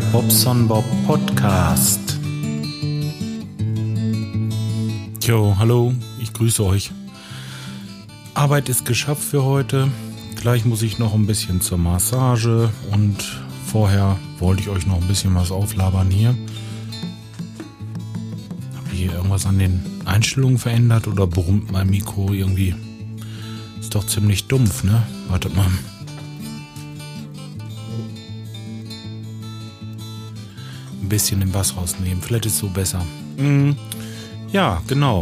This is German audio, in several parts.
Bobson Bob Podcast. Jo, hallo, ich grüße euch. Arbeit ist geschafft für heute. Gleich muss ich noch ein bisschen zur Massage und vorher wollte ich euch noch ein bisschen was auflabern hier. Habe ich hier irgendwas an den Einstellungen verändert oder brummt mein Mikro irgendwie? Ist doch ziemlich dumpf, ne? Wartet mal. Ein bisschen den Bass rausnehmen. Vielleicht ist es so besser. Mhm. Ja, genau.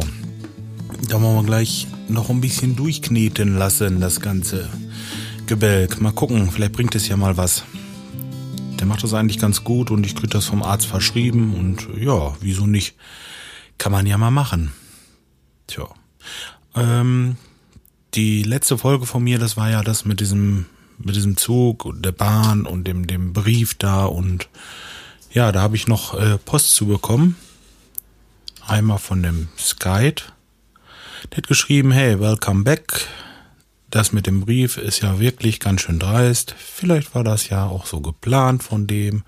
Da wollen wir gleich noch ein bisschen durchkneten lassen, das ganze Gebälk. Mal gucken, vielleicht bringt es ja mal was. Der macht das eigentlich ganz gut und ich kriege das vom Arzt verschrieben und ja, wieso nicht? Kann man ja mal machen. Tja. Ähm, die letzte Folge von mir, das war ja das mit diesem, mit diesem Zug und der Bahn und dem, dem Brief da und ja, da habe ich noch äh, Post zu bekommen. Einmal von dem Skype. Der hat geschrieben, hey, welcome back. Das mit dem Brief ist ja wirklich ganz schön dreist. Vielleicht war das ja auch so geplant von dem,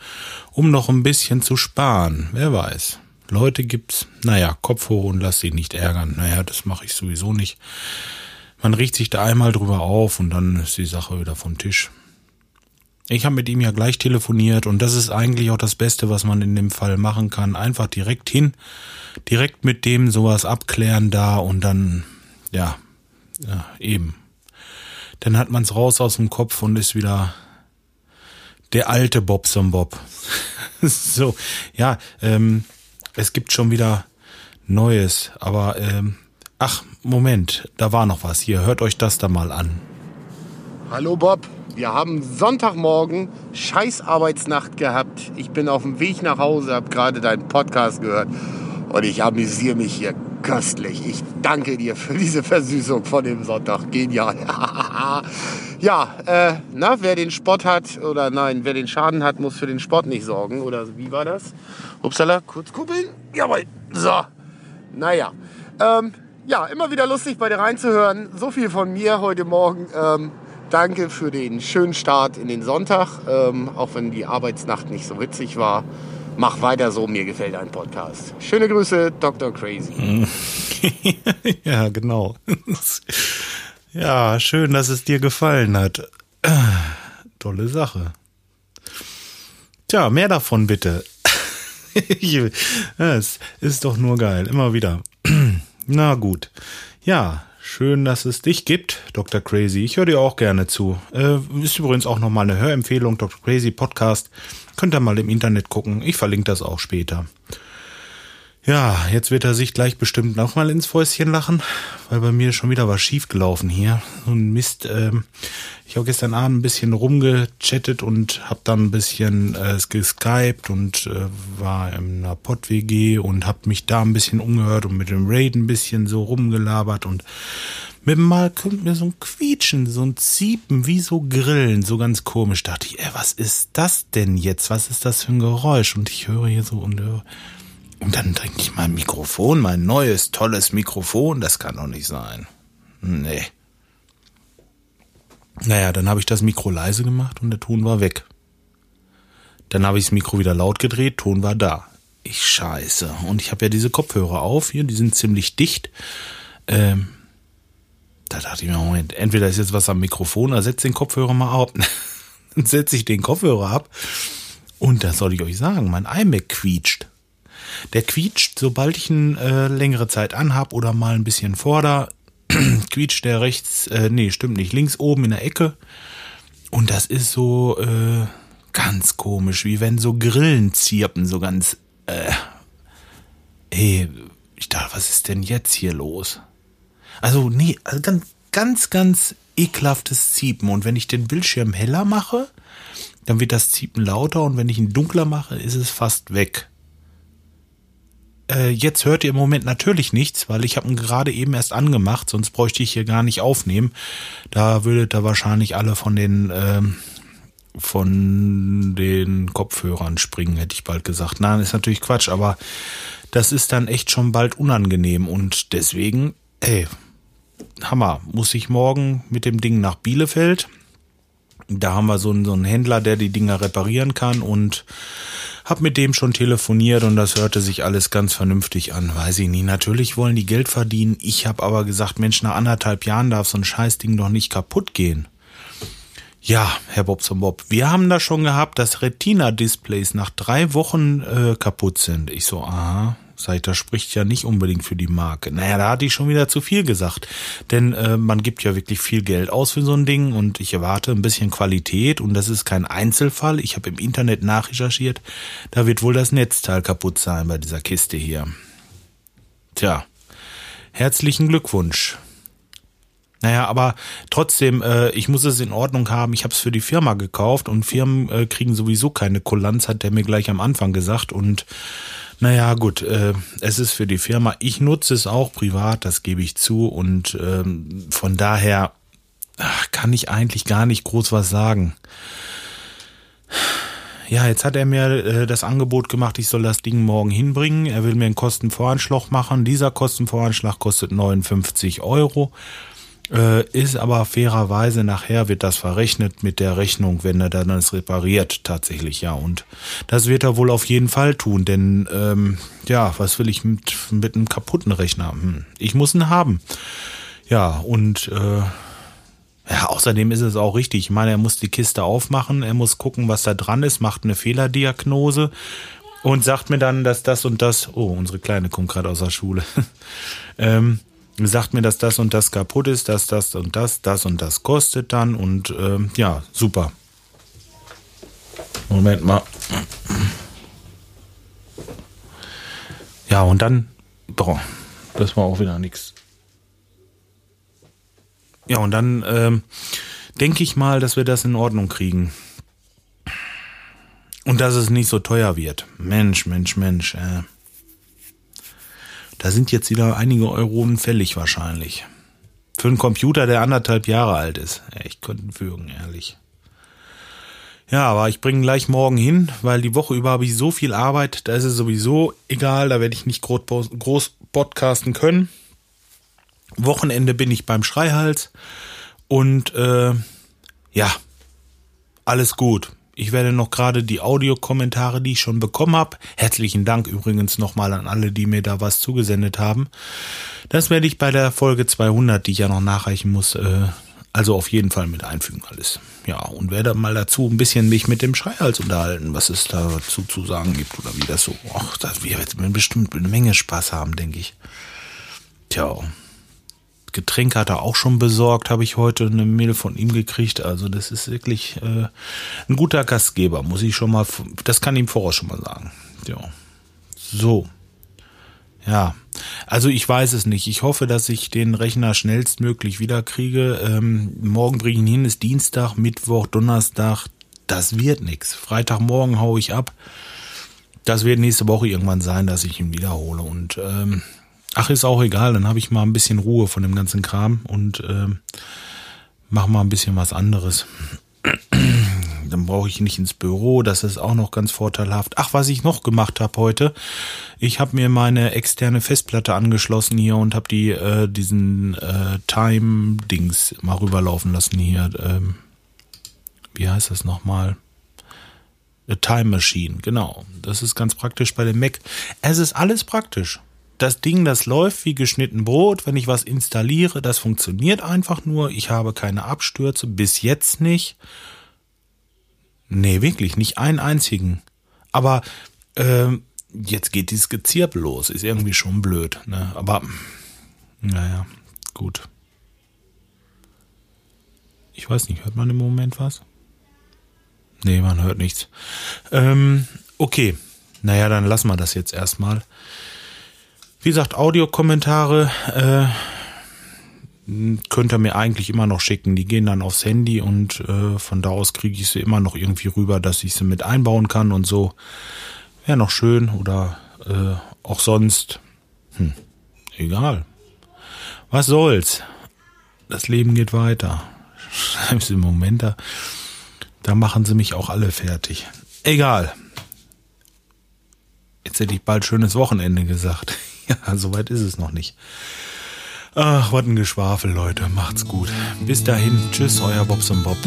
um noch ein bisschen zu sparen. Wer weiß. Leute gibt's, naja, Kopf hoch und lass sie nicht ärgern. Naja, das mache ich sowieso nicht. Man riecht sich da einmal drüber auf und dann ist die Sache wieder vom Tisch. Ich habe mit ihm ja gleich telefoniert und das ist eigentlich auch das Beste, was man in dem Fall machen kann. Einfach direkt hin, direkt mit dem sowas abklären da und dann, ja, ja eben. Dann hat man's raus aus dem Kopf und ist wieder der alte Bobson Bob. so, ja, ähm, es gibt schon wieder Neues, aber ähm, ach, Moment, da war noch was. Hier, hört euch das da mal an. Hallo Bob, wir haben Sonntagmorgen scheiß Arbeitsnacht gehabt. Ich bin auf dem Weg nach Hause, habe gerade deinen Podcast gehört und ich amüsiere mich hier köstlich. Ich danke dir für diese Versüßung von dem Sonntag. Genial. ja, äh, na, wer den Sport hat oder nein, wer den Schaden hat, muss für den Sport nicht sorgen. Oder wie war das? Upsala, kurz kuppeln. Jawohl. So. Naja. Ähm, ja, immer wieder lustig bei dir reinzuhören. So viel von mir heute Morgen. Ähm, danke für den schönen Start in den Sonntag, ähm, auch wenn die Arbeitsnacht nicht so witzig war. Mach weiter so, mir gefällt dein Podcast. Schöne Grüße, Dr. Crazy. ja, genau. ja, schön, dass es dir gefallen hat. Tolle Sache. Tja, mehr davon bitte. Es ist doch nur geil, immer wieder. Na gut. Ja, Schön, dass es dich gibt, Dr. Crazy. Ich höre dir auch gerne zu. Äh, ist übrigens auch nochmal eine Hörempfehlung, Dr. Crazy Podcast. Könnt ihr mal im Internet gucken. Ich verlinke das auch später. Ja, jetzt wird er sich gleich bestimmt nochmal ins Fäustchen lachen, weil bei mir schon wieder was schiefgelaufen hier. So ein Mist. Ähm, ich habe gestern Abend ein bisschen rumgechattet und habe dann ein bisschen äh, geskypt und äh, war in einer Pott-WG und habe mich da ein bisschen umgehört und mit dem Raid ein bisschen so rumgelabert und mit mal kommt mir so ein Quietschen, so ein Ziepen, wie so Grillen, so ganz komisch. Dachte ich, ey, was ist das denn jetzt? Was ist das für ein Geräusch? Und ich höre hier so und höre und dann trinke ich mein Mikrofon, mein neues, tolles Mikrofon. Das kann doch nicht sein. Nee. Naja, dann habe ich das Mikro leise gemacht und der Ton war weg. Dann habe ich das Mikro wieder laut gedreht, Ton war da. Ich scheiße. Und ich habe ja diese Kopfhörer auf hier, die sind ziemlich dicht. Ähm, da dachte ich mir, Moment, entweder ist jetzt was am Mikrofon, oder setz den Kopfhörer mal ab. dann setze ich den Kopfhörer ab. Und da soll ich euch sagen, mein iMac quietscht. Der quietscht, sobald ich ihn äh, längere Zeit anhab oder mal ein bisschen vorder, quietscht der rechts, äh, nee, stimmt nicht, links oben in der Ecke. Und das ist so äh, ganz komisch, wie wenn so Grillen zirpen, so ganz, äh, ey, ich dachte, was ist denn jetzt hier los? Also, nee, also ganz, ganz, ganz ekelhaftes Ziepen. Und wenn ich den Bildschirm heller mache, dann wird das Ziepen lauter und wenn ich ihn dunkler mache, ist es fast weg. Äh, jetzt hört ihr im Moment natürlich nichts, weil ich habe ihn gerade eben erst angemacht, sonst bräuchte ich hier gar nicht aufnehmen. Da würdet ihr wahrscheinlich alle von den ähm, von den Kopfhörern springen, hätte ich bald gesagt. Nein, ist natürlich Quatsch, aber das ist dann echt schon bald unangenehm und deswegen, ey, Hammer, muss ich morgen mit dem Ding nach Bielefeld Da haben wir so einen, so einen Händler, der die Dinger reparieren kann und hab mit dem schon telefoniert und das hörte sich alles ganz vernünftig an. Weiß ich nicht. Natürlich wollen die Geld verdienen. Ich habe aber gesagt, Mensch, nach anderthalb Jahren darf so ein Scheißding doch nicht kaputt gehen. Ja, Herr Bobson Bob, wir haben da schon gehabt, dass Retina-Displays nach drei Wochen äh, kaputt sind. Ich so, aha, sag ich, das spricht ja nicht unbedingt für die Marke. Naja, da hatte ich schon wieder zu viel gesagt. Denn äh, man gibt ja wirklich viel Geld aus für so ein Ding und ich erwarte ein bisschen Qualität und das ist kein Einzelfall. Ich habe im Internet nachrecherchiert, da wird wohl das Netzteil kaputt sein bei dieser Kiste hier. Tja, herzlichen Glückwunsch. Naja, aber trotzdem, äh, ich muss es in Ordnung haben. Ich habe es für die Firma gekauft und Firmen äh, kriegen sowieso keine Kulanz, hat der mir gleich am Anfang gesagt. Und naja, gut, äh, es ist für die Firma. Ich nutze es auch privat, das gebe ich zu. Und ähm, von daher ach, kann ich eigentlich gar nicht groß was sagen. Ja, jetzt hat er mir äh, das Angebot gemacht, ich soll das Ding morgen hinbringen. Er will mir einen Kostenvoranschlag machen. Dieser Kostenvoranschlag kostet 59 Euro. Äh, ist aber fairerweise nachher wird das verrechnet mit der Rechnung, wenn er dann das repariert, tatsächlich, ja. Und das wird er wohl auf jeden Fall tun, denn ähm, ja, was will ich mit, mit einem kaputten Rechner? Hm, ich muss ihn haben. Ja, und äh, ja, außerdem ist es auch richtig. Ich meine, er muss die Kiste aufmachen, er muss gucken, was da dran ist, macht eine Fehlerdiagnose und sagt mir dann, dass das und das. Oh, unsere Kleine kommt gerade aus der Schule. ähm, sagt mir, dass das und das kaputt ist, dass das und das, das und das kostet dann und ähm, ja, super. Moment mal. Ja, und dann, boah, das war auch wieder nichts. Ja, und dann ähm, denke ich mal, dass wir das in Ordnung kriegen. Und dass es nicht so teuer wird. Mensch, Mensch, Mensch. Äh. Da sind jetzt wieder einige Euronen fällig wahrscheinlich. Für einen Computer, der anderthalb Jahre alt ist. Echt könnten fügen, ehrlich. Ja, aber ich bringe gleich morgen hin, weil die Woche über habe ich so viel Arbeit, da ist es sowieso egal, da werde ich nicht groß podcasten können. Wochenende bin ich beim Schreihals und äh, ja, alles gut. Ich werde noch gerade die Audiokommentare, die ich schon bekommen habe, herzlichen Dank übrigens nochmal an alle, die mir da was zugesendet haben. Das werde ich bei der Folge 200, die ich ja noch nachreichen muss, äh, also auf jeden Fall mit einfügen alles. Ja, und werde mal dazu ein bisschen mich mit dem Schreihals unterhalten, was es dazu zu sagen gibt oder wie das so. Ach, das wird bestimmt eine Menge Spaß haben, denke ich. Tja, Getränk hat er auch schon besorgt, habe ich heute eine Mail von ihm gekriegt. Also das ist wirklich äh, ein guter Gastgeber, muss ich schon mal, das kann ihm voraus schon mal sagen. Ja. So. Ja, also ich weiß es nicht. Ich hoffe, dass ich den Rechner schnellstmöglich wiederkriege. Ähm, morgen bringe ich ihn hin, ist Dienstag, Mittwoch, Donnerstag. Das wird nix. Freitagmorgen haue ich ab. Das wird nächste Woche irgendwann sein, dass ich ihn wiederhole. Und ähm, Ach, ist auch egal, dann habe ich mal ein bisschen Ruhe von dem ganzen Kram und äh, mach mal ein bisschen was anderes. dann brauche ich nicht ins Büro, das ist auch noch ganz vorteilhaft. Ach, was ich noch gemacht habe heute, ich habe mir meine externe Festplatte angeschlossen hier und habe die äh, diesen äh, Time-Dings mal rüberlaufen lassen hier. Ähm, wie heißt das nochmal? A Time Machine, genau. Das ist ganz praktisch bei dem Mac. Es ist alles praktisch das Ding, das läuft wie geschnitten Brot. Wenn ich was installiere, das funktioniert einfach nur. Ich habe keine Abstürze, bis jetzt nicht. Nee, wirklich, nicht einen einzigen. Aber äh, jetzt geht dieses Gezirp los. Ist irgendwie schon blöd. Ne? Aber, naja, gut. Ich weiß nicht, hört man im Moment was? Nee, man hört nichts. Ähm, okay. Naja, dann lassen wir das jetzt erstmal. Wie gesagt, Audiokommentare äh, könnt ihr mir eigentlich immer noch schicken. Die gehen dann aufs Handy und äh, von da aus kriege ich sie immer noch irgendwie rüber, dass ich sie mit einbauen kann und so. Wäre noch schön oder äh, auch sonst. Hm, egal. Was soll's? Das Leben geht weiter. Im Moment, da, da machen sie mich auch alle fertig. Egal. Jetzt hätte ich bald schönes Wochenende gesagt. ja, soweit ist es noch nicht. Ach, was ein Geschwafel, Leute. Macht's gut. Bis dahin. Tschüss, euer Bobson Bob.